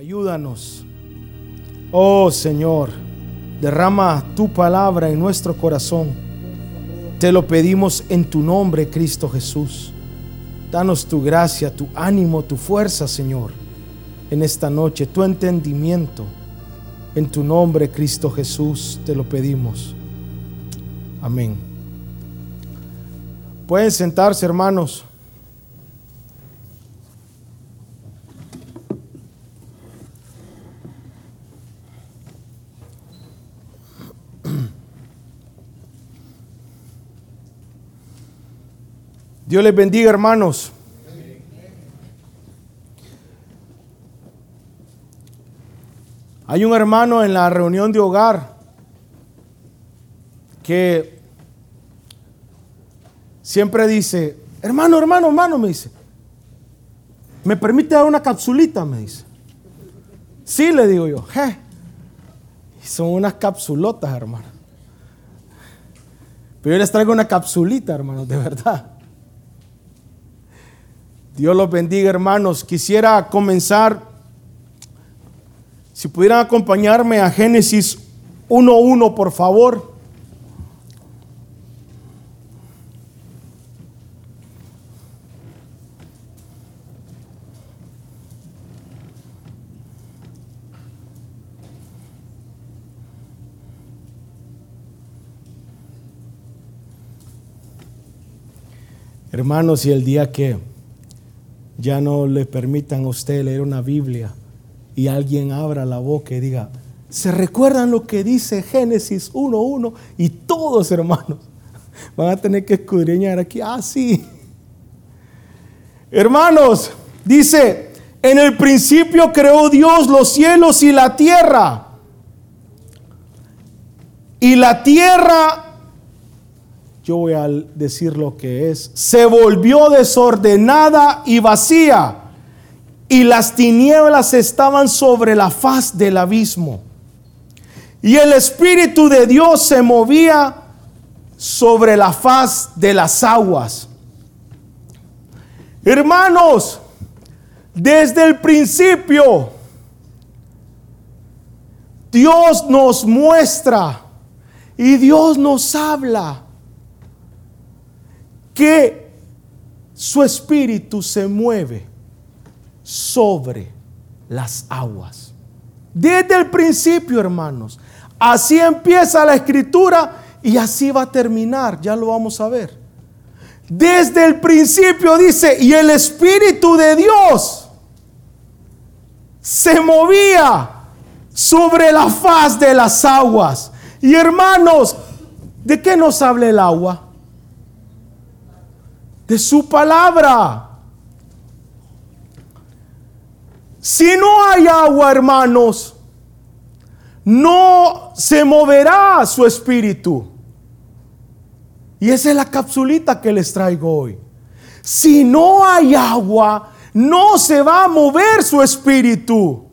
Ayúdanos. Oh Señor, derrama tu palabra en nuestro corazón. Te lo pedimos en tu nombre, Cristo Jesús. Danos tu gracia, tu ánimo, tu fuerza, Señor, en esta noche, tu entendimiento. En tu nombre, Cristo Jesús, te lo pedimos. Amén. Pueden sentarse, hermanos. Dios les bendiga, hermanos. Hay un hermano en la reunión de hogar que siempre dice, hermano, hermano, hermano, me dice, ¿me permite dar una capsulita? Me dice. Sí, le digo yo, je. son unas capsulotas, hermano. Pero yo les traigo una capsulita, hermanos, de verdad. Dios los bendiga, hermanos. Quisiera comenzar, si pudieran acompañarme a Génesis 1.1, por favor. Hermanos, y el día que ya no le permitan a usted leer una Biblia y alguien abra la boca y diga, ¿se recuerdan lo que dice Génesis 1.1? Y todos, hermanos, van a tener que escudriñar aquí. Ah, sí. Hermanos, dice, en el principio creó Dios los cielos y la tierra. Y la tierra yo voy a decir lo que es, se volvió desordenada y vacía, y las tinieblas estaban sobre la faz del abismo. Y el Espíritu de Dios se movía sobre la faz de las aguas. Hermanos, desde el principio, Dios nos muestra y Dios nos habla que su espíritu se mueve sobre las aguas. Desde el principio, hermanos. Así empieza la escritura y así va a terminar. Ya lo vamos a ver. Desde el principio dice, y el Espíritu de Dios se movía sobre la faz de las aguas. Y hermanos, ¿de qué nos habla el agua? De su palabra. Si no hay agua, hermanos, no se moverá su espíritu. Y esa es la capsulita que les traigo hoy. Si no hay agua, no se va a mover su espíritu.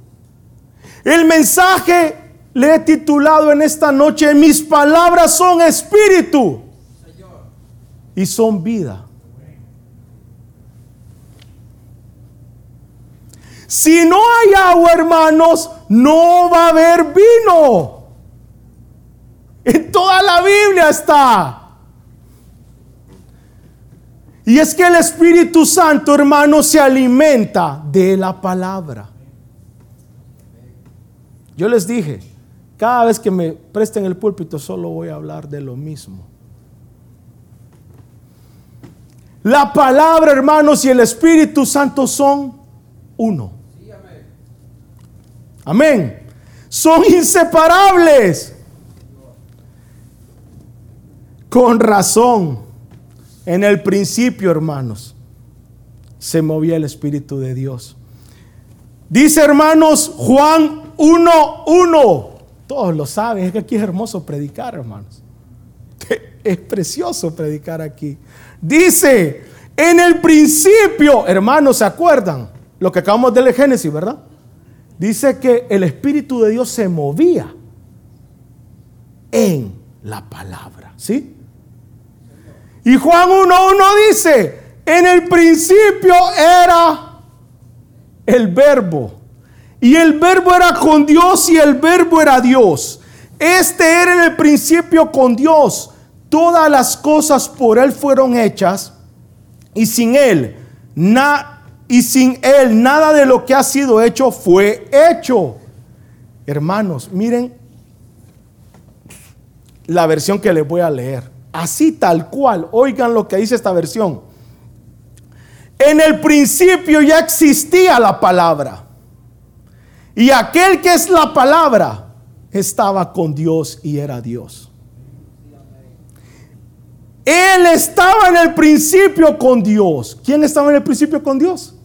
El mensaje le he titulado en esta noche, mis palabras son espíritu y son vida. Si no hay agua, hermanos, no va a haber vino. En toda la Biblia está. Y es que el Espíritu Santo, hermanos, se alimenta de la palabra. Yo les dije, cada vez que me presten el púlpito solo voy a hablar de lo mismo. La palabra, hermanos, y el Espíritu Santo son uno. Amén. Son inseparables. Con razón. En el principio, hermanos, se movía el Espíritu de Dios. Dice, hermanos, Juan 1.1. Todos lo saben. Es que aquí es hermoso predicar, hermanos. Es precioso predicar aquí. Dice, en el principio, hermanos, ¿se acuerdan? Lo que acabamos de leer Génesis, ¿verdad? Dice que el Espíritu de Dios se movía en la palabra. ¿Sí? Y Juan 1.1 dice, en el principio era el verbo. Y el verbo era con Dios y el verbo era Dios. Este era en el principio con Dios. Todas las cosas por Él fueron hechas y sin Él, y sin Él nada de lo que ha sido hecho fue hecho. Hermanos, miren la versión que les voy a leer. Así tal cual. Oigan lo que dice esta versión. En el principio ya existía la palabra. Y aquel que es la palabra estaba con Dios y era Dios. Él estaba en el principio con Dios. ¿Quién estaba en el principio con Dios?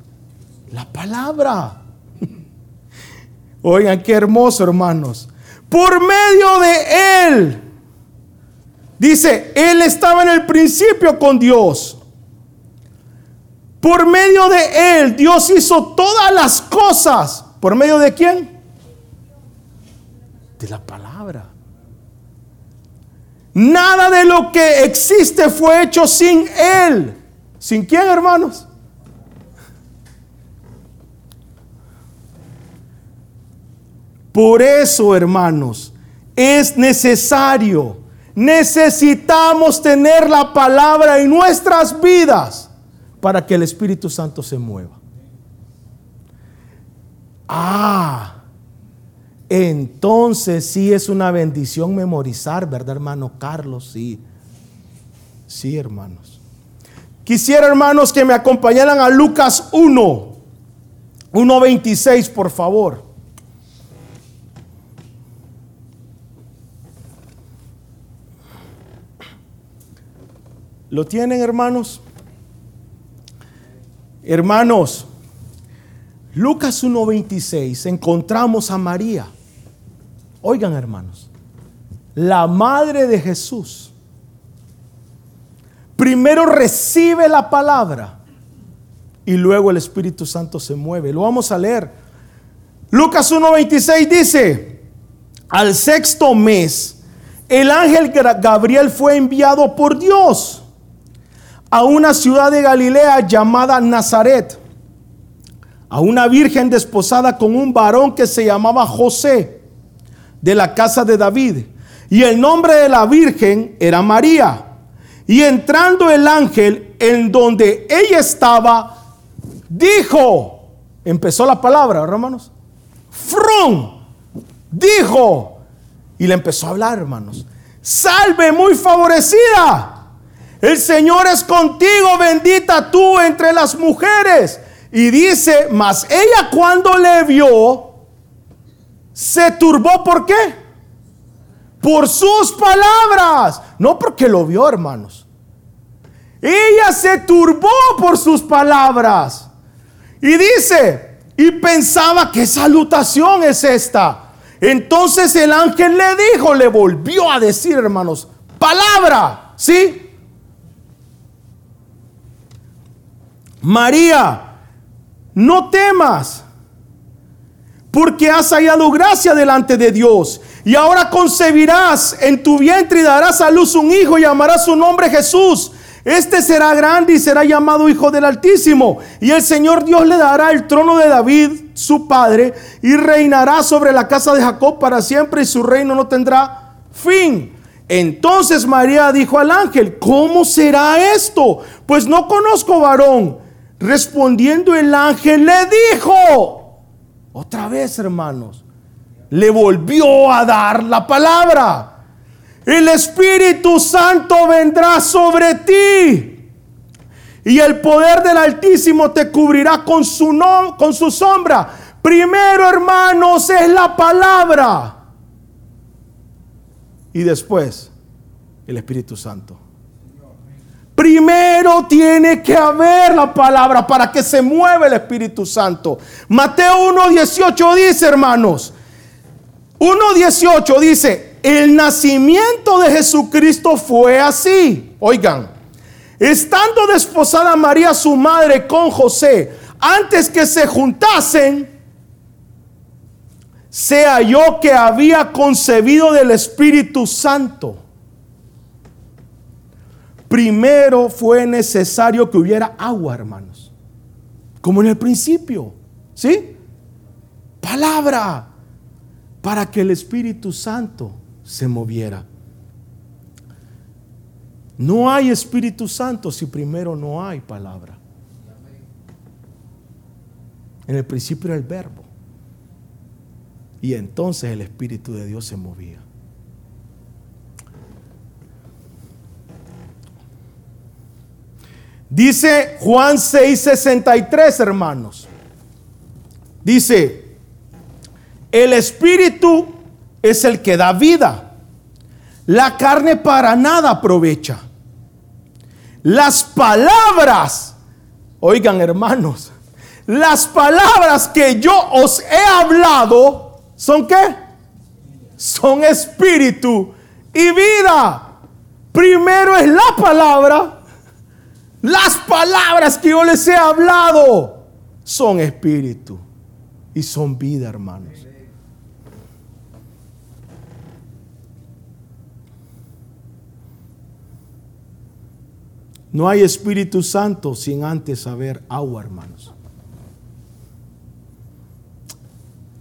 La palabra. Oigan, qué hermoso, hermanos. Por medio de Él. Dice, Él estaba en el principio con Dios. Por medio de Él, Dios hizo todas las cosas. ¿Por medio de quién? De la palabra. Nada de lo que existe fue hecho sin Él. ¿Sin quién, hermanos? Por eso, hermanos, es necesario, necesitamos tener la palabra en nuestras vidas para que el Espíritu Santo se mueva. Ah, entonces sí es una bendición memorizar, ¿verdad, hermano Carlos? Sí, sí, hermanos. Quisiera, hermanos, que me acompañaran a Lucas 1, 1.26, por favor. ¿Lo tienen, hermanos? Hermanos, Lucas 1.26 encontramos a María. Oigan hermanos, la madre de Jesús primero recibe la palabra y luego el Espíritu Santo se mueve. Lo vamos a leer. Lucas 1.26 dice, al sexto mes, el ángel Gabriel fue enviado por Dios a una ciudad de Galilea llamada Nazaret, a una virgen desposada con un varón que se llamaba José de la casa de David. Y el nombre de la Virgen era María. Y entrando el ángel en donde ella estaba, dijo, empezó la palabra, hermanos, Frum, dijo, y le empezó a hablar, hermanos, salve muy favorecida, el Señor es contigo, bendita tú entre las mujeres. Y dice, mas ella cuando le vio, se turbó, ¿por qué? Por sus palabras. No porque lo vio, hermanos. Ella se turbó por sus palabras. Y dice, y pensaba, ¿qué salutación es esta? Entonces el ángel le dijo, le volvió a decir, hermanos, palabra, ¿sí? María, no temas porque has hallado gracia delante de Dios. Y ahora concebirás en tu vientre y darás a luz un hijo y llamarás su nombre Jesús. Este será grande y será llamado Hijo del Altísimo. Y el Señor Dios le dará el trono de David, su padre, y reinará sobre la casa de Jacob para siempre y su reino no tendrá fin. Entonces María dijo al ángel, ¿cómo será esto? Pues no conozco varón. Respondiendo el ángel le dijo, otra vez, hermanos, le volvió a dar la palabra. El Espíritu Santo vendrá sobre ti. Y el poder del Altísimo te cubrirá con su, no, con su sombra. Primero, hermanos, es la palabra. Y después, el Espíritu Santo. Primero tiene que haber la palabra para que se mueva el Espíritu Santo. Mateo 1.18 dice, hermanos, 1.18 dice, el nacimiento de Jesucristo fue así. Oigan, estando desposada María su madre con José, antes que se juntasen, se halló que había concebido del Espíritu Santo primero fue necesario que hubiera agua, hermanos. Como en el principio. ¿Sí? Palabra. Para que el Espíritu Santo se moviera. No hay Espíritu Santo si primero no hay palabra. En el principio era el verbo. Y entonces el Espíritu de Dios se movía. Dice Juan 6:63, hermanos. Dice, el Espíritu es el que da vida. La carne para nada aprovecha. Las palabras, oigan hermanos, las palabras que yo os he hablado son qué? Son espíritu y vida. Primero es la palabra. Las palabras que yo les he hablado son espíritu y son vida, hermanos. No hay Espíritu Santo sin antes haber agua, hermanos.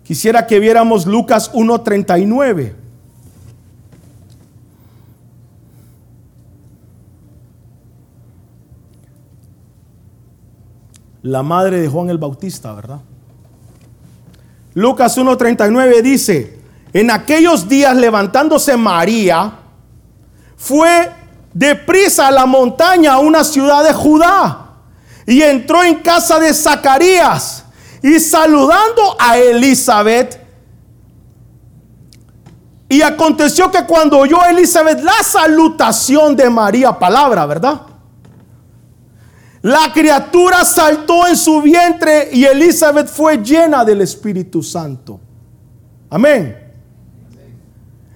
Quisiera que viéramos Lucas 1.39. La madre de Juan el Bautista, ¿verdad? Lucas 1.39 dice, en aquellos días levantándose María, fue deprisa a la montaña, a una ciudad de Judá, y entró en casa de Zacarías y saludando a Elizabeth. Y aconteció que cuando oyó Elizabeth la salutación de María, palabra, ¿verdad? La criatura saltó en su vientre y Elizabeth fue llena del Espíritu Santo. Amén.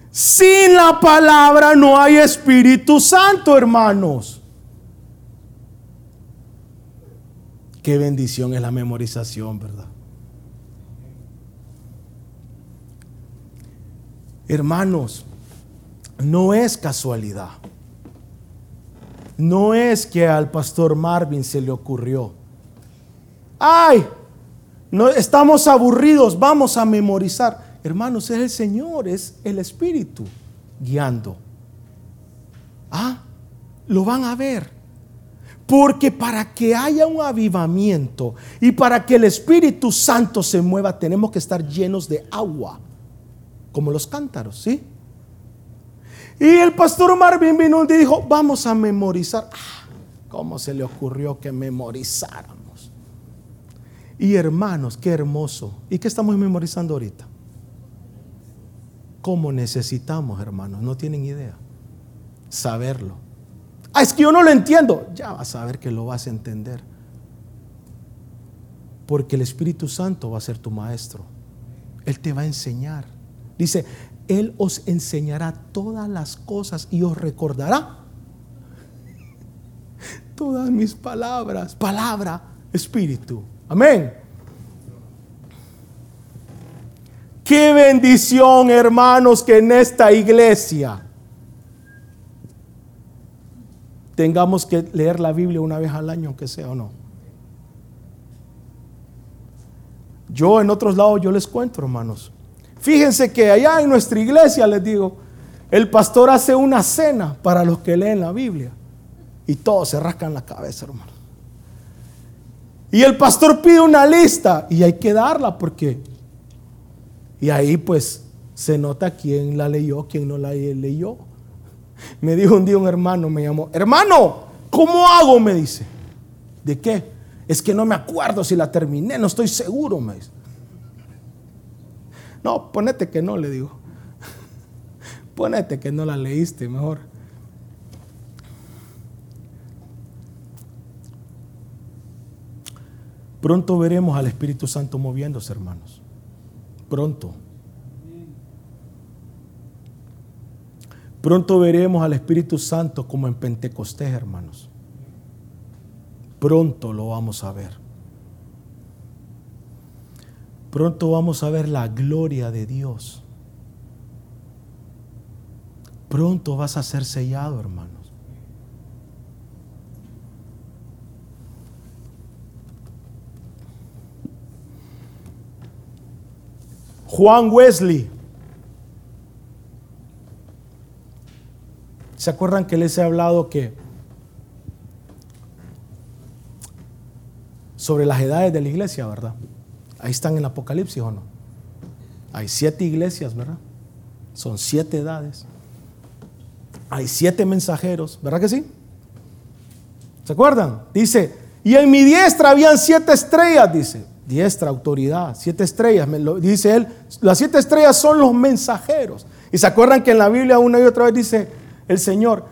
Sin la palabra no hay Espíritu Santo, hermanos. Qué bendición es la memorización, ¿verdad? Hermanos, no es casualidad. No es que al pastor Marvin se le ocurrió. Ay, no estamos aburridos, vamos a memorizar. Hermanos, es el Señor, es el Espíritu guiando. Ah, lo van a ver. Porque para que haya un avivamiento y para que el Espíritu Santo se mueva, tenemos que estar llenos de agua, como los cántaros, ¿sí? Y el pastor Marvin vino y dijo, vamos a memorizar. Ah, ¿Cómo se le ocurrió que memorizáramos? Y hermanos, qué hermoso. ¿Y qué estamos memorizando ahorita? ¿Cómo necesitamos, hermanos? No tienen idea. Saberlo. Ah, es que yo no lo entiendo. Ya vas a ver que lo vas a entender. Porque el Espíritu Santo va a ser tu maestro. Él te va a enseñar. Dice, Él os enseñará todas las cosas y os recordará todas mis palabras. Palabra, Espíritu. Amén. Qué bendición, hermanos, que en esta iglesia tengamos que leer la Biblia una vez al año, aunque sea o no. Yo en otros lados yo les cuento, hermanos. Fíjense que allá en nuestra iglesia, les digo, el pastor hace una cena para los que leen la Biblia. Y todos se rascan la cabeza, hermano. Y el pastor pide una lista y hay que darla porque... Y ahí pues se nota quién la leyó, quién no la leyó. Me dijo un día un hermano, me llamó, hermano, ¿cómo hago? Me dice. ¿De qué? Es que no me acuerdo si la terminé, no estoy seguro, me dice. No, ponete que no, le digo. Ponete que no la leíste, mejor. Pronto veremos al Espíritu Santo moviéndose, hermanos. Pronto. Pronto veremos al Espíritu Santo como en Pentecostés, hermanos. Pronto lo vamos a ver. Pronto vamos a ver la gloria de Dios. Pronto vas a ser sellado, hermanos. Juan Wesley. ¿Se acuerdan que les he hablado que sobre las edades de la iglesia, verdad? Ahí están en el Apocalipsis o no. Hay siete iglesias, ¿verdad? Son siete edades. Hay siete mensajeros, ¿verdad que sí? ¿Se acuerdan? Dice, y en mi diestra habían siete estrellas, dice. Diestra, autoridad, siete estrellas. Me lo, dice él, las siete estrellas son los mensajeros. Y se acuerdan que en la Biblia una y otra vez dice el Señor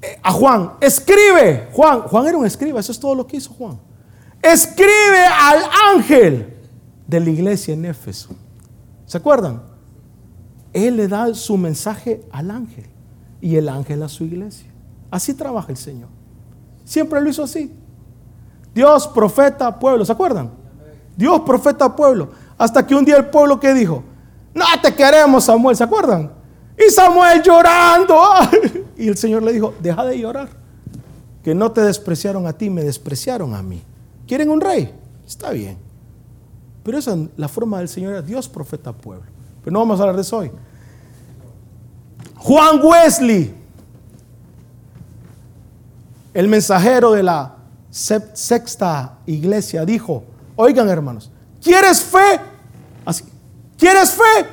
eh, a Juan, escribe. Juan, Juan era un escriba, eso es todo lo que hizo Juan. Escribe al ángel de la iglesia en Éfeso. ¿Se acuerdan? Él le da su mensaje al ángel y el ángel a su iglesia. Así trabaja el Señor. Siempre lo hizo así. Dios, profeta, pueblo. ¿Se acuerdan? Dios, profeta, pueblo. Hasta que un día el pueblo que dijo, no te queremos, Samuel. ¿Se acuerdan? Y Samuel llorando. Y el Señor le dijo, deja de llorar. Que no te despreciaron a ti, me despreciaron a mí. ¿Quieren un rey? Está bien. Pero esa es la forma del Señor Dios, profeta, pueblo. Pero no vamos a hablar de eso hoy. Juan Wesley, el mensajero de la sexta iglesia, dijo, oigan hermanos, ¿quieres fe? Así, ¿quieres fe?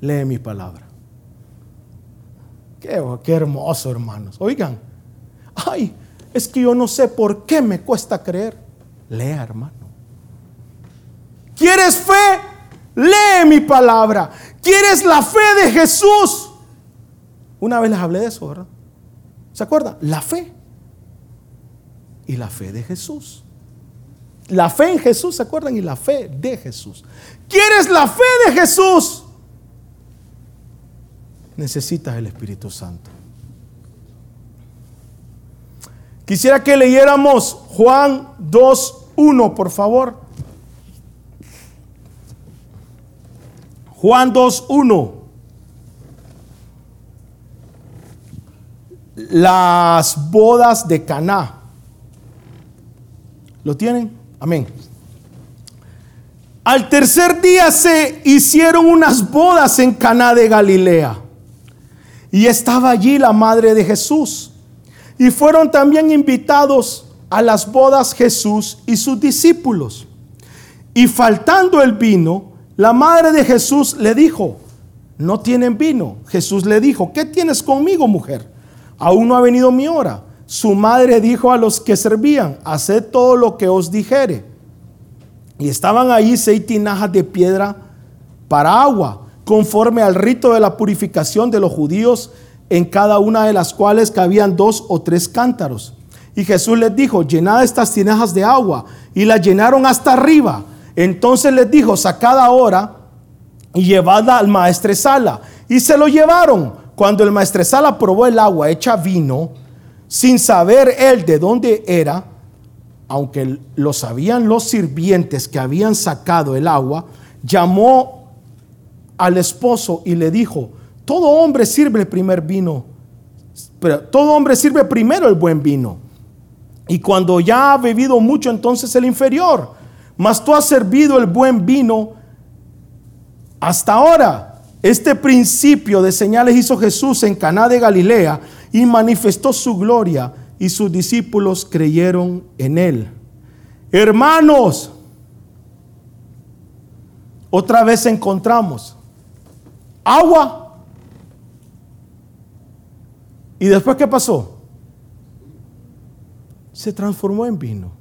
Lee mi palabra. Qué, qué hermoso, hermanos. Oigan, ay, es que yo no sé por qué me cuesta creer. Lea, hermano. ¿Quieres fe? Lee mi palabra. ¿Quieres la fe de Jesús? Una vez les hablé de eso, ¿verdad? ¿Se acuerdan? La fe. Y la fe de Jesús. La fe en Jesús, ¿se acuerdan? Y la fe de Jesús. ¿Quieres la fe de Jesús? Necesitas el Espíritu Santo. Quisiera que leyéramos Juan 2.1, por favor. Juan 2.1. Las bodas de Caná. ¿Lo tienen? Amén. Al tercer día se hicieron unas bodas en Caná de Galilea. Y estaba allí la madre de Jesús. Y fueron también invitados a las bodas Jesús y sus discípulos. Y faltando el vino, la madre de Jesús le dijo, no tienen vino. Jesús le dijo, ¿qué tienes conmigo, mujer? Aún no ha venido mi hora. Su madre dijo a los que servían, haced todo lo que os dijere. Y estaban ahí seis tinajas de piedra para agua, conforme al rito de la purificación de los judíos, en cada una de las cuales cabían dos o tres cántaros. Y Jesús les dijo, llenad estas tinajas de agua. Y las llenaron hasta arriba. Entonces les dijo, sacad ahora y llevadla al maestresala. Y se lo llevaron. Cuando el maestresala probó el agua hecha vino, sin saber él de dónde era, aunque lo sabían los sirvientes que habían sacado el agua, llamó al esposo y le dijo, todo hombre sirve el primer vino, pero todo hombre sirve primero el buen vino. Y cuando ya ha bebido mucho, entonces el inferior. Mas tú has servido el buen vino hasta ahora. Este principio de señales hizo Jesús en Caná de Galilea y manifestó su gloria y sus discípulos creyeron en él. Hermanos, otra vez encontramos agua. ¿Y después qué pasó? Se transformó en vino.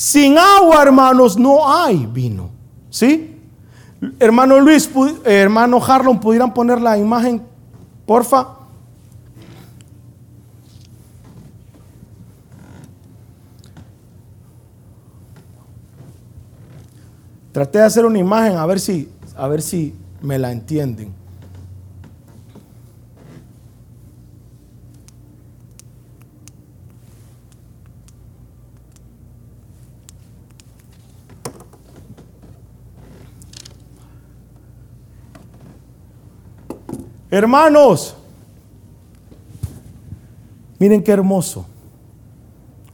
Sin agua, hermanos, no hay vino. ¿Sí? Hermano Luis, hermano Harlon, ¿pudieran poner la imagen, porfa? Traté de hacer una imagen a ver si, a ver si me la entienden. Hermanos, miren qué hermoso.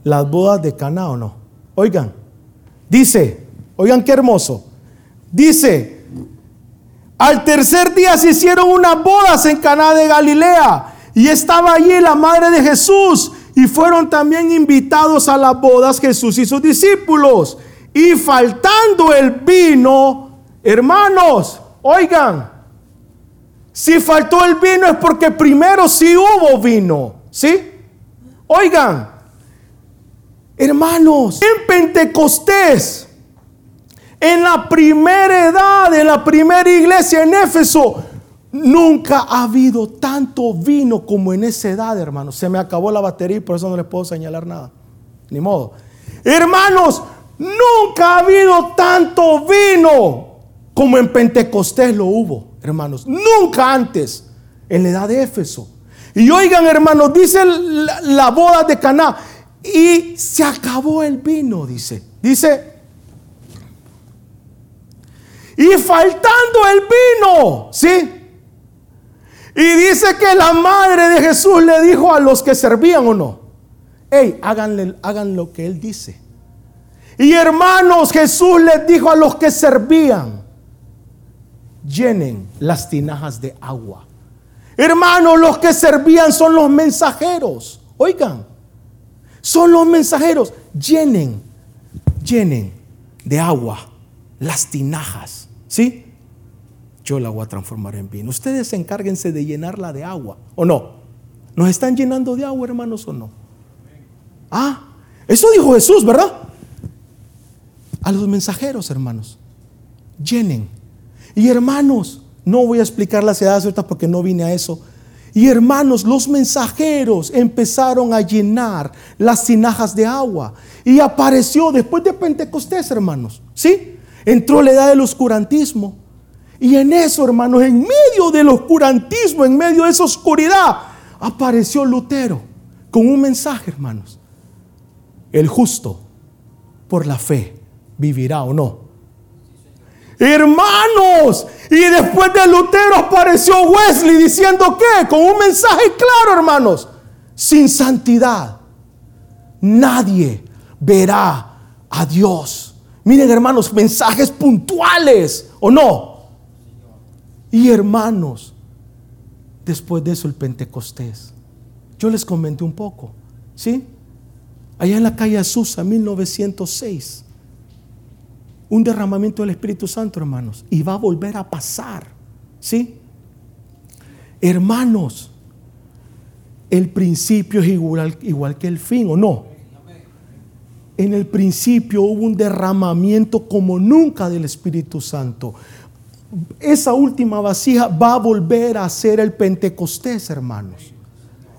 Las bodas de Cana o no. Oigan, dice, oigan qué hermoso. Dice, al tercer día se hicieron unas bodas en Caná de Galilea y estaba allí la madre de Jesús y fueron también invitados a las bodas Jesús y sus discípulos. Y faltando el vino, hermanos, oigan, si faltó el vino es porque primero sí hubo vino, ¿sí? Oigan, hermanos, en Pentecostés, en la primera edad, en la primera iglesia en Éfeso, nunca ha habido tanto vino como en esa edad, hermanos. Se me acabó la batería y por eso no les puedo señalar nada. Ni modo. Hermanos, nunca ha habido tanto vino como en Pentecostés lo hubo, hermanos. Nunca antes, en la edad de Éfeso. Y oigan, hermanos, dice la, boda de Caná y se acabó el vino, dice. Dice, y faltando el vino, ¿sí? Y dice que la madre de Jesús le dijo a los que servían o no, hey, háganle, hagan lo que él dice. Y hermanos, Jesús les dijo a los que servían, llenen las tinajas de agua. Hermanos, los que servían son los mensajeros. Oigan, son los mensajeros. Llenen, llenen de agua las tinajas. ¿Sí? Yo la voy a transformar en vino. Ustedes encárguense de llenarla de agua, ¿o no? ¿Nos están llenando de agua, hermanos, o no? Ah, eso dijo Jesús, ¿verdad? A los mensajeros, hermanos, llenen. Y hermanos, no voy a explicar las edades ahorita porque no vine a eso. Y hermanos, los mensajeros empezaron a llenar las tinajas de agua. Y apareció después de Pentecostés, hermanos. ¿Sí? Entró la edad del oscurantismo. Y en eso, hermanos, en medio del oscurantismo, en medio de esa oscuridad, apareció Lutero con un mensaje, hermanos. El justo por la fe vivirá o no. Hermanos, y después de Lutero apareció Wesley diciendo que, con un mensaje claro, hermanos, sin santidad nadie verá a Dios. Miren, hermanos, mensajes puntuales, ¿o no? Y hermanos, después de eso el Pentecostés. Yo les comenté un poco, ¿sí? Allá en la calle Azusa, 1906 un derramamiento del Espíritu Santo, hermanos, y va a volver a pasar. ¿Sí? Hermanos, el principio es igual, igual que el fin, ¿o no? En el principio hubo un derramamiento como nunca del Espíritu Santo. Esa última vasija va a volver a ser el Pentecostés, hermanos.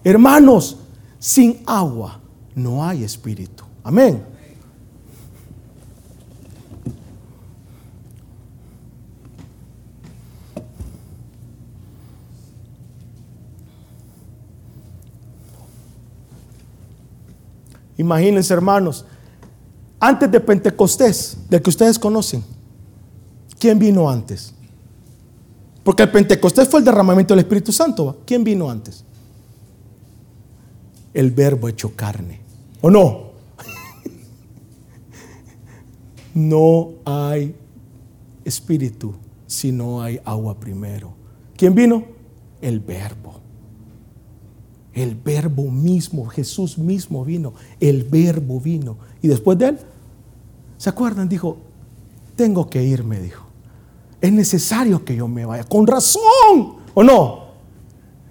Hermanos, sin agua no hay espíritu. Amén. Imagínense, hermanos, antes de Pentecostés, del que ustedes conocen, ¿quién vino antes? Porque el Pentecostés fue el derramamiento del Espíritu Santo. ¿Quién vino antes? El verbo hecho carne. ¿O no? no hay espíritu si no hay agua primero. ¿Quién vino? El verbo. El verbo mismo, Jesús mismo vino, el verbo vino. Y después de él, ¿se acuerdan? Dijo, tengo que irme, dijo. Es necesario que yo me vaya. Con razón, ¿o no?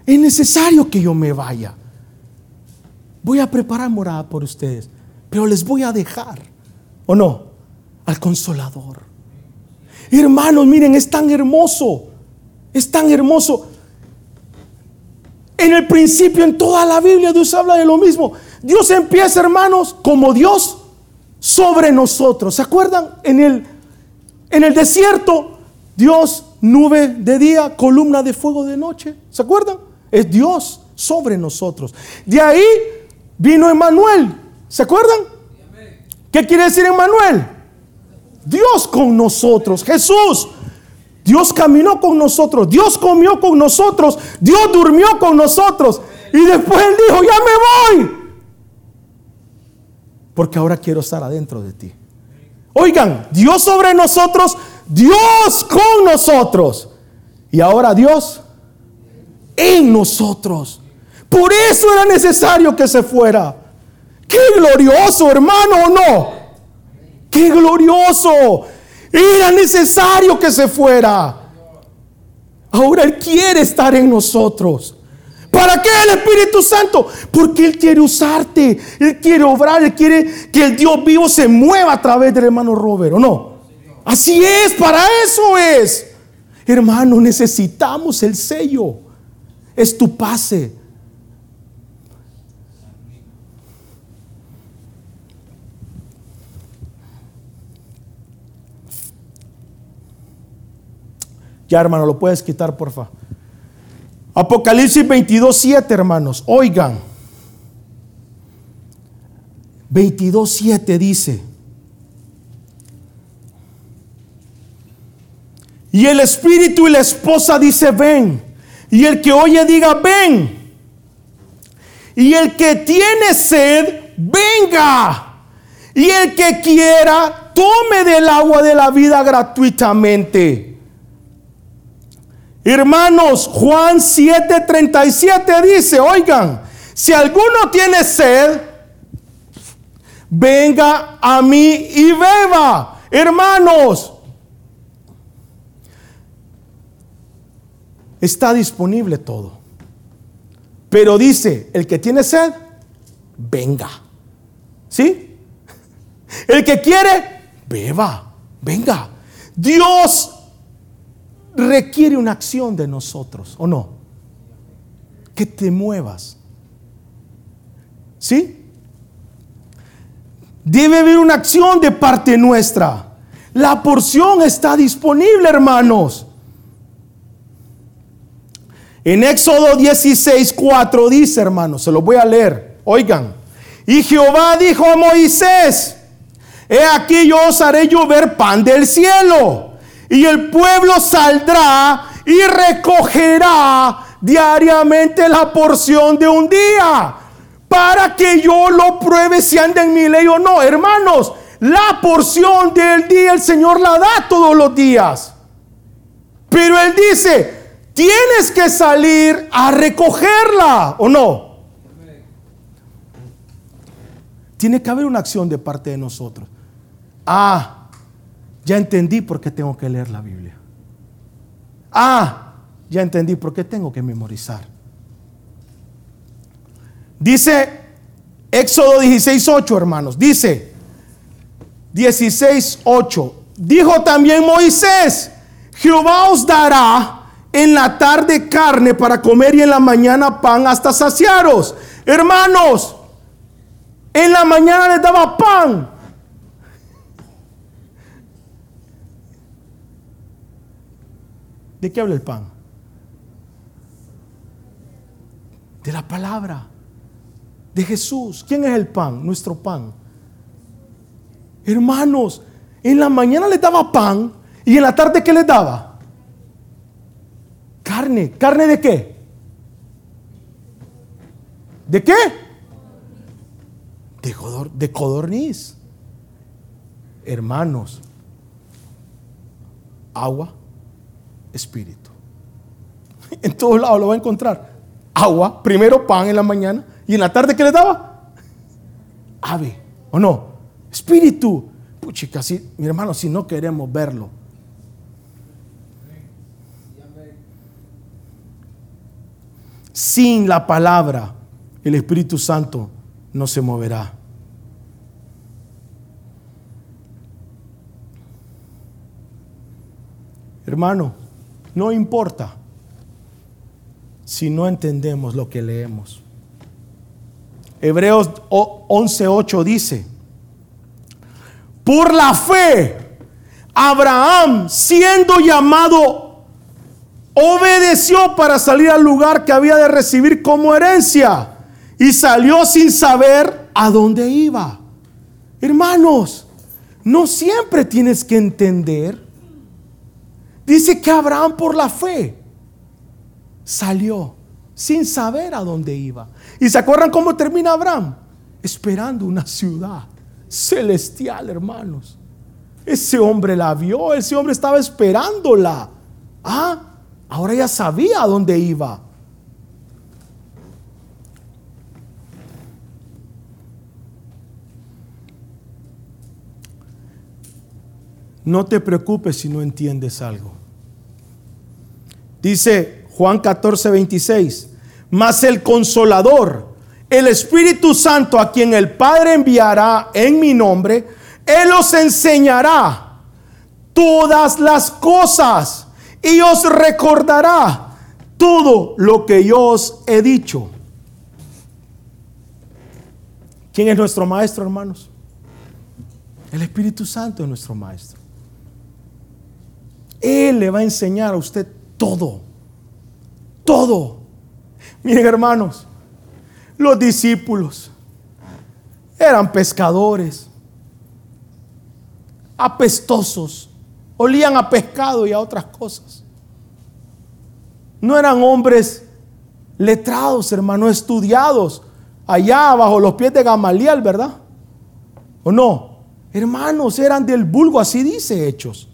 Es necesario que yo me vaya. Voy a preparar morada por ustedes, pero les voy a dejar, ¿o no? Al consolador. Hermanos, miren, es tan hermoso, es tan hermoso. En el principio, en toda la Biblia, Dios habla de lo mismo. Dios empieza, hermanos, como Dios sobre nosotros. ¿Se acuerdan? En el, en el desierto, Dios nube de día, columna de fuego de noche. ¿Se acuerdan? Es Dios sobre nosotros. De ahí vino Emanuel. ¿Se acuerdan? ¿Qué quiere decir Emanuel? Dios con nosotros. Jesús Dios caminó con nosotros, Dios comió con nosotros, Dios durmió con nosotros. Y después Él dijo, ya me voy. Porque ahora quiero estar adentro de ti. Oigan, Dios sobre nosotros, Dios con nosotros. Y ahora Dios en nosotros. Por eso era necesario que se fuera. Qué glorioso, hermano, ¿o no? Qué glorioso. Era necesario que se fuera. Ahora Él quiere estar en nosotros. ¿Para qué el Espíritu Santo? Porque Él quiere usarte, Él quiere obrar, Él quiere que el Dios vivo se mueva a través del hermano Robert, ¿o no? Así es, para eso es. Hermano, necesitamos el sello. Es tu pase. Ya, hermano, lo puedes quitar, por favor. Apocalipsis 22, 7, hermanos. Oigan. 22, 7 dice. Y el espíritu y la esposa dice, ven. Y el que oye diga, ven. Y el que tiene sed, venga. Y el que quiera, tome del agua de la vida gratuitamente. Hermanos, Juan 7:37 dice, oigan, si alguno tiene sed, venga a mí y beba. Hermanos, está disponible todo. Pero dice, el que tiene sed, venga. ¿Sí? El que quiere, beba, venga. Dios requiere una acción de nosotros, ¿o no? Que te muevas. ¿Sí? Debe haber una acción de parte nuestra. La porción está disponible, hermanos. En Éxodo 16, 4 dice, hermanos, se lo voy a leer. Oigan. Y Jehová dijo a Moisés, he aquí yo os haré llover pan del cielo y el pueblo saldrá y recogerá diariamente la porción de un día para que yo lo pruebe si anda en mi ley o no. Hermanos, la porción del día el Señor la da todos los días. Pero Él dice, tienes que salir a recogerla o no. Tiene que haber una acción de parte de nosotros. Ah, ya entendí por qué tengo que leer la Biblia. Ah, ya entendí por qué tengo que memorizar. Dice Éxodo 16:8, hermanos. Dice 16:8. Dijo también Moisés, Jehová os dará en la tarde carne para comer y en la mañana pan hasta saciaros. Hermanos, en la mañana les daba pan ¿De qué habla el pan? De la palabra. De Jesús. ¿Quién es el pan? Nuestro pan. Hermanos, en la mañana le daba pan y en la tarde ¿qué le daba? Carne. ¿Carne de qué? ¿De qué? De, de codorniz. Hermanos, agua, espíritu. En todos lados lo va a encontrar. Agua, primero pan en la mañana y en la tarde ¿qué le daba? Ave, ¿o no? Espíritu. Puchica, si, mi hermano, si no queremos verlo. Sin la palabra, el Espíritu Santo no se moverá. Hermano, no importa si no entendemos lo que leemos. Hebreos 11:8 dice, por la fe, Abraham, siendo llamado, obedeció para salir al lugar que había de recibir como herencia y salió sin saber a dónde iba. Hermanos, no siempre tienes que entender Dice que Abraham por la fe salió sin saber a dónde iba. ¿Y se acuerdan cómo termina Abraham? Esperando una ciudad celestial, hermanos. ese hombre la vio, ese hombre estaba esperándola. Ah, ahora ya sabía a dónde iba. No te preocupes si no entiendes algo. Dice Juan 14, 26, mas el consolador, el Espíritu Santo a quien el Padre enviará en mi nombre, Él os enseñará todas las cosas y os recordará todo lo que yo os he dicho. ¿Quién es nuestro maestro, hermanos? El Espíritu Santo es nuestro maestro. Él le va a enseñar a usted todo. Todo. Miren hermanos, los discípulos eran pescadores, apestosos, olían a pescado y a otras cosas. No eran hombres letrados, hermanos, estudiados, allá bajo los pies de Gamaliel, ¿verdad? ¿O no? Hermanos, eran del vulgo, así dice Hechos.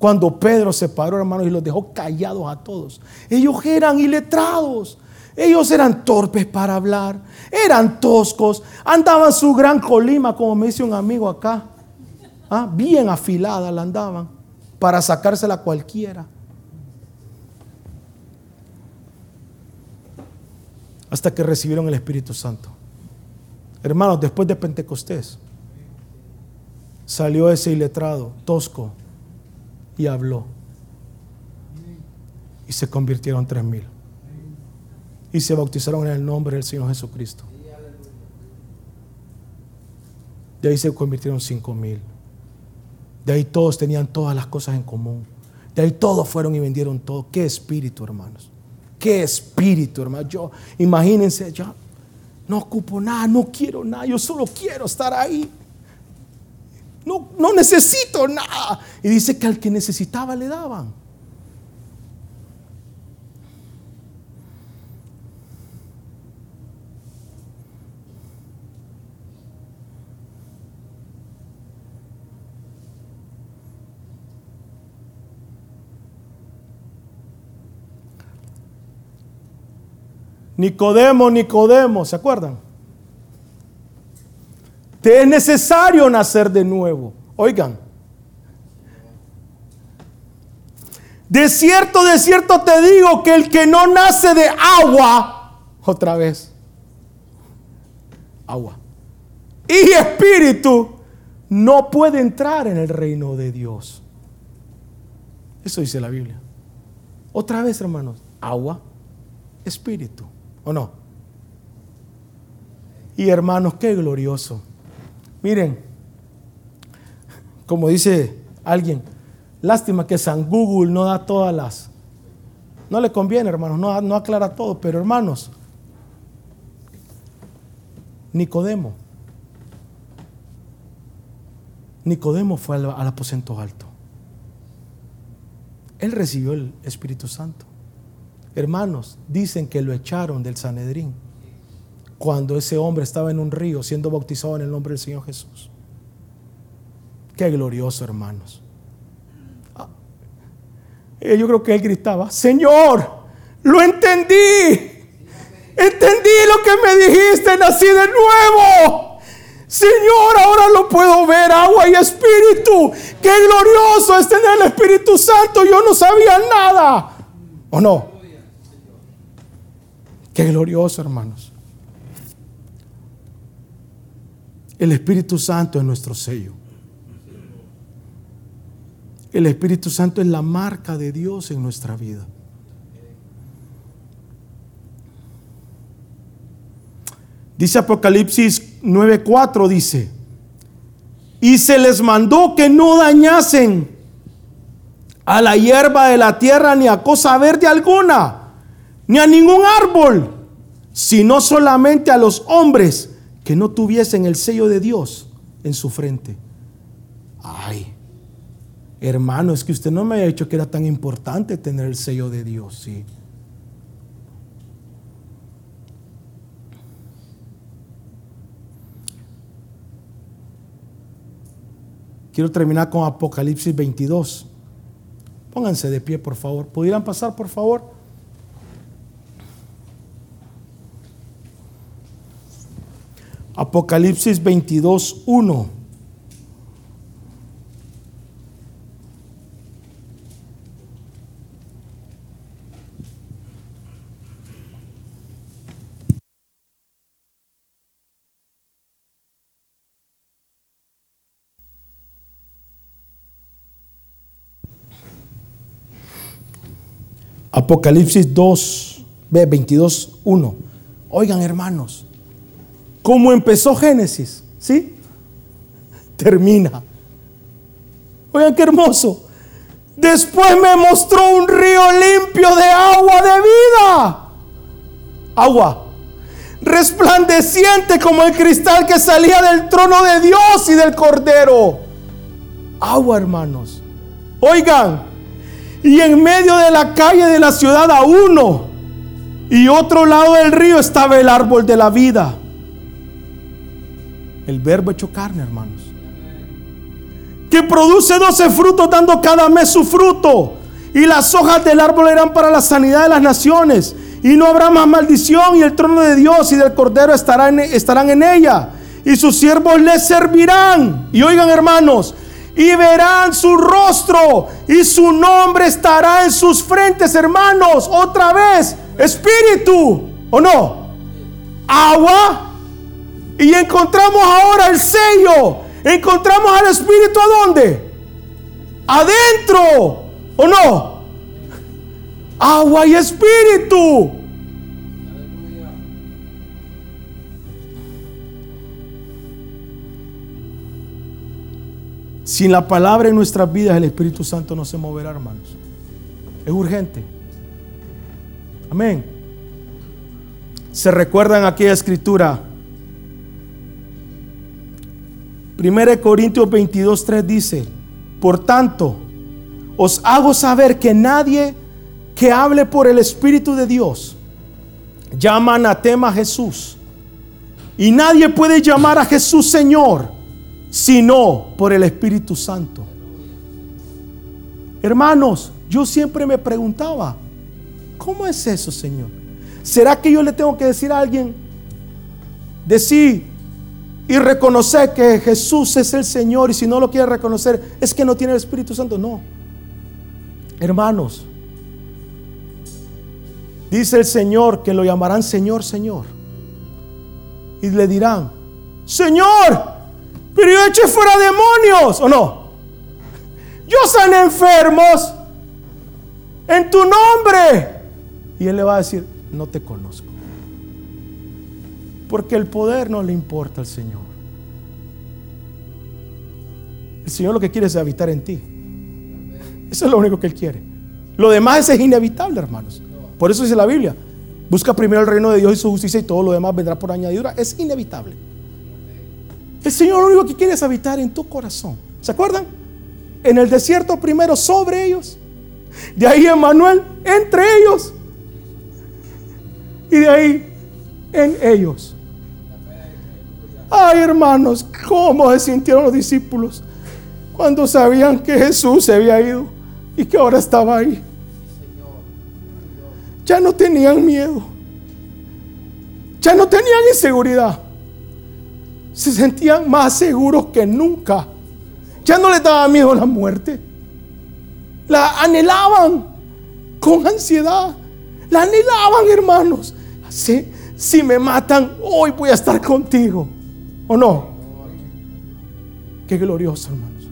Cuando Pedro se paró, hermanos, y los dejó callados a todos. Ellos eran iletrados. Ellos eran torpes para hablar. Eran toscos. Andaban su gran colima, como me dice un amigo acá. Ah, bien afilada la andaban. Para sacársela cualquiera. Hasta que recibieron el Espíritu Santo. Hermanos, después de Pentecostés, salió ese iletrado, tosco, y habló. Y se convirtieron tres mil. Y se bautizaron en el nombre del Señor Jesucristo. De ahí se convirtieron cinco mil. De ahí todos tenían todas las cosas en común. De ahí todos fueron y vendieron todo. Qué espíritu, hermanos. Qué espíritu, hermanos. Yo, imagínense, yo no ocupo nada, no quiero nada. Yo solo quiero estar ahí. No, necesito nada. Y dice que al que necesitaba le daban. Nicodemo, Nicodemo, ¿se acuerdan? Te es necesario nacer de nuevo. Oigan. De cierto, de cierto te digo que el que no nace de agua, otra vez, agua, y espíritu, no puede entrar en el reino de Dios. Eso dice la Biblia. Otra vez, hermanos, agua, espíritu, ¿o no? Y hermanos, qué glorioso Miren, como dice alguien, lástima que San Google no da todas las... No le conviene, hermanos, no, no aclara todo, pero hermanos, Nicodemo, Nicodemo fue al, al aposento alto. Él recibió el Espíritu Santo. Hermanos, dicen que lo echaron del Sanedrín cuando ese hombre estaba en un río siendo bautizado en el nombre del Señor Jesús. Qué glorioso, hermanos. Ah, eh, yo creo que él gritaba, Señor, lo entendí. Entendí lo que me dijiste, nací de nuevo. Señor, ahora lo puedo ver, agua y espíritu. Qué glorioso es tener el Espíritu Santo. Yo no sabía nada. ¿O no? Qué glorioso, hermanos. El Espíritu Santo es nuestro sello. El Espíritu Santo es la marca de Dios en nuestra vida. Dice Apocalipsis 9:4, dice, y se les mandó que no dañasen a la hierba de la tierra ni a cosa verde alguna, ni a ningún árbol, sino solamente a los hombres que no tuviesen el sello de Dios en su frente. Ay, hermano, es que usted no me ha dicho que era tan importante tener el sello de Dios, sí. Quiero terminar con Apocalipsis 22. Pónganse de pie, por favor. ¿Pudieran pasar, por favor? Apocalipsis 22, 1. Apocalipsis 2, 22, 1. Oigan hermanos, ¿cómo empezó Génesis? ¿Sí? Termina. Oigan qué hermoso. Después me mostró un río limpio de agua de vida. Agua. Resplandeciente como el cristal que salía del trono de Dios y del Cordero. Agua, hermanos. Oigan, y en medio de la calle de la ciudad a uno y otro lado del río estaba el árbol de la vida. El verbo hecho carne, hermanos. Que produce doce frutos dando cada mes su fruto. Y las hojas del árbol eran para la sanidad de las naciones. Y no habrá más maldición y el trono de Dios y del Cordero estarán, estarán en ella. Y sus siervos les servirán. Y oigan hermanos, y verán su rostro y su nombre estará en sus frentes, hermanos. Otra vez, espíritu, ¿o no? Agua. Y encontramos ahora el sello. Encontramos al espíritu a dónde? Adentro, ¿o no? Agua y espíritu. Sin la palabra en nuestras vidas, el Espíritu Santo no se moverá, hermanos. Es urgente. Amén. Se recuerdan aquella escritura. 1 Corintios 22, 3 dice, por tanto, os hago saber que nadie que hable por el Espíritu de Dios llama anatema a Jesús. Y nadie puede llamar a Jesús Señor sino por el Espíritu Santo. Hermanos, yo siempre me preguntaba, ¿cómo es eso, Señor? ¿Será que yo le tengo que decir a alguien, decir y reconocer que Jesús es el Señor y si no lo quiere reconocer es que no tiene el Espíritu Santo? No. Hermanos, dice el Señor que lo llamarán Señor, Señor. Y le dirán, Señor, pero yo eché fuera demonios, ¿o no? Yo sané enfermos en tu nombre. Y él le va a decir, no te conozco. Porque el poder no le importa al Señor. El Señor lo que quiere es habitar en ti. Eso es lo único que Él quiere. Lo demás es inevitable, hermanos. Por eso dice la Biblia. Busca primero el reino de Dios y su justicia y todo lo demás vendrá por añadidura. Es inevitable. El Señor lo único que quiere es habitar en tu corazón. ¿Se acuerdan? En el desierto primero sobre ellos. De ahí Emmanuel entre ellos. Y de ahí en ellos. Ay, hermanos, cómo se sintieron los discípulos cuando sabían que Jesús se había ido y que ahora estaba ahí. Ya no tenían miedo. Ya no tenían inseguridad se sentían más seguros que nunca. Ya no les daba miedo la muerte. La anhelaban con ansiedad. La anhelaban, hermanos. Si, si me matan, hoy voy a estar contigo. ¿O no? Qué glorioso, hermanos.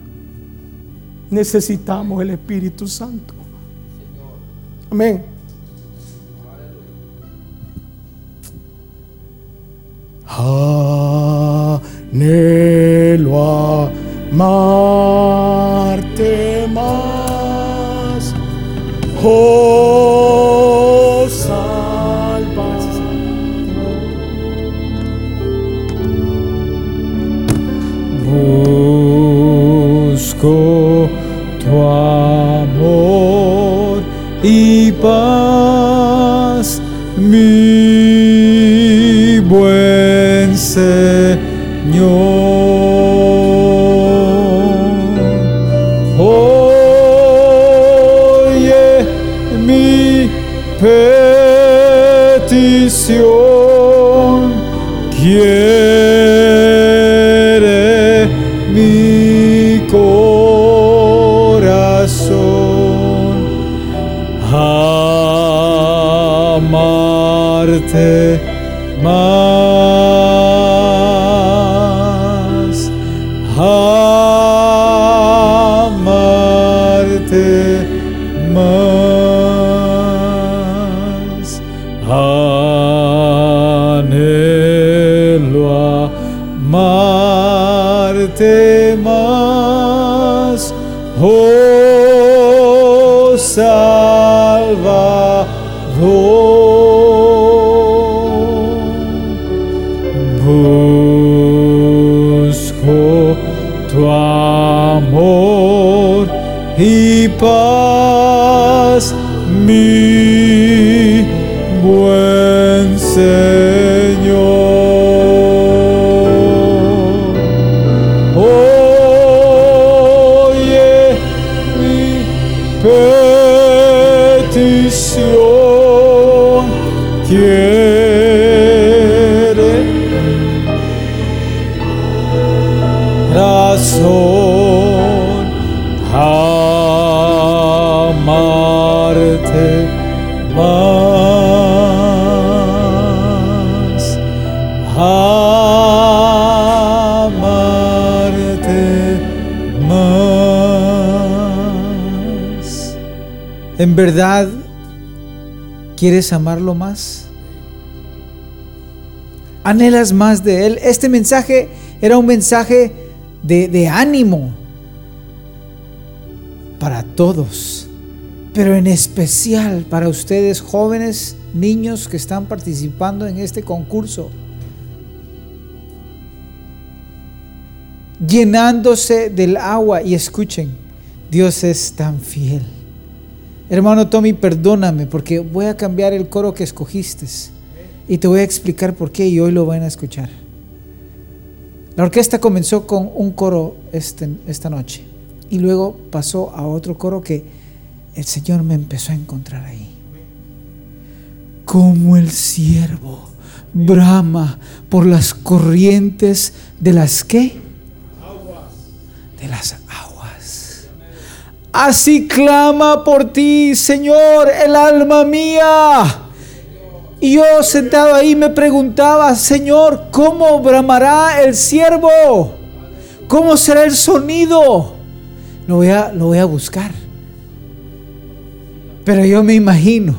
Necesitamos el Espíritu Santo. Amén. Anhelo amarte más. Oh, verdad quieres amarlo más anhelas más de Él. Este mensaje era un mensaje de, de ánimo para todos, pero en especial para ustedes jóvenes, niños que están participando en este concurso. Llenándose del agua y escuchen, Dios es tan fiel. Hermano Tommy, perdóname porque voy a cambiar el coro que escogiste. Y te voy a explicar por qué y hoy lo van a escuchar. La orquesta comenzó con un coro este, esta noche y luego pasó a otro coro que el Señor me empezó a encontrar ahí. Como el siervo brama por las corrientes de las qué? De las aguas. Así clama por ti, Señor, el alma mía. Y yo sentado ahí me preguntaba, Señor, ¿cómo bramará el siervo? ¿Cómo será el sonido? Lo voy a, lo voy a buscar. Pero yo me imagino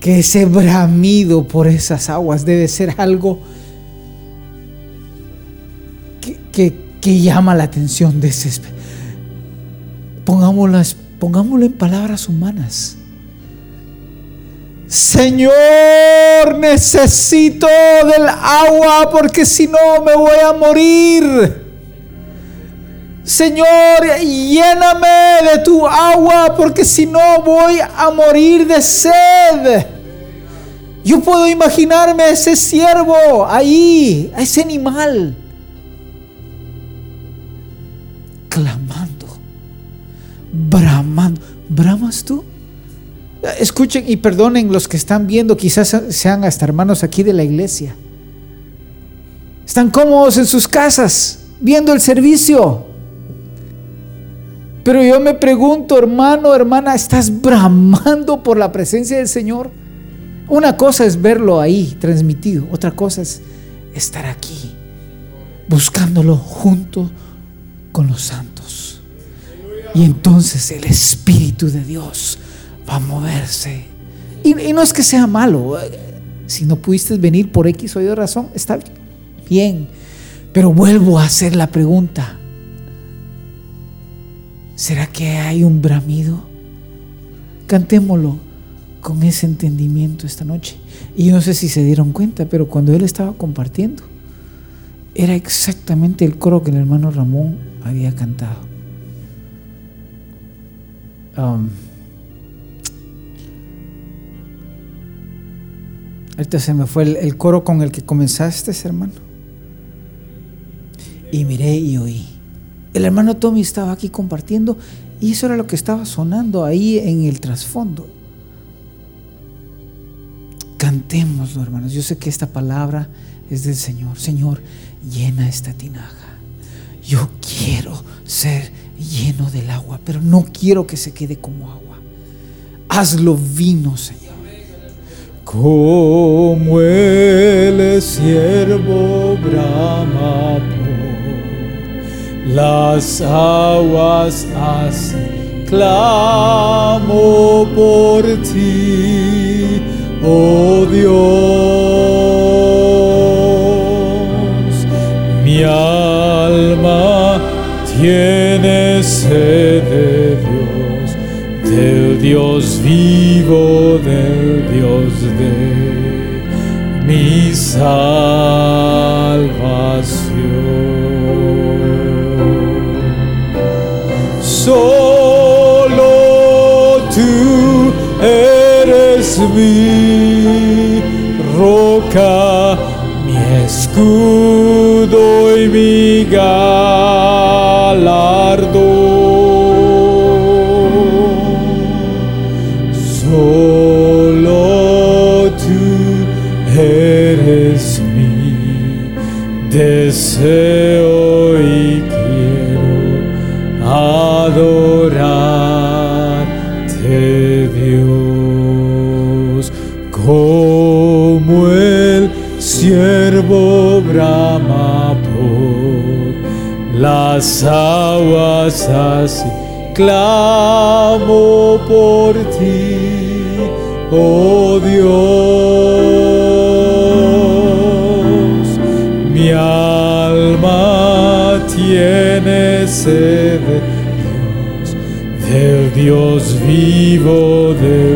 que ese bramido por esas aguas debe ser algo que, que- que llama la atención de ese... Pongámoslo, pongámoslo en palabras humanas. Señor, necesito del agua porque si no me voy a morir. Señor, lléname de tu agua porque si no voy a morir de sed. Yo puedo imaginarme a ese siervo ahí, a ese animal, bramando. ¿Bramas tú? Escuchen y perdonen los que están viendo, quizás sean hasta hermanos aquí de la iglesia. Están cómodos en sus casas, viendo el servicio. Pero yo me pregunto, hermano, hermana, ¿estás bramando por la presencia del Señor? Una cosa es verlo ahí transmitido, otra cosa es estar aquí, buscándolo junto con los santos. Y entonces el Espíritu de Dios va a moverse. Y, no es que sea malo. eh, Si no pudiste venir por X o Y razón, está bien. Pero vuelvo a hacer la pregunta. ¿Será que hay un bramido? Cantémoslo con ese entendimiento esta noche. Y yo no sé si se dieron cuenta, pero cuando él estaba compartiendo, era exactamente el coro que el hermano Ramón había cantado. Um, ahorita se me fue el, el coro con el que comenzaste, hermano. Y miré y oí. El hermano Tommy estaba aquí compartiendo y eso era lo que estaba sonando ahí en el trasfondo. Cantémoslo, hermanos. Yo sé que esta palabra es del Señor. Señor, llena esta tinaja. Yo quiero ser lleno del agua, pero no quiero que se quede como agua. Hazlo vino, Señor. Como el siervo brama por las aguas así clamo por ti, oh Dios. Mi alma tiene sed de Dios, del Dios vivo, del Dios de mi salvación. Solo tú eres mi roca, mi escudo y mi. Por las aguas así clamo por ti, oh Dios. Mi alma tiene sed de Dios, del Dios vivo, del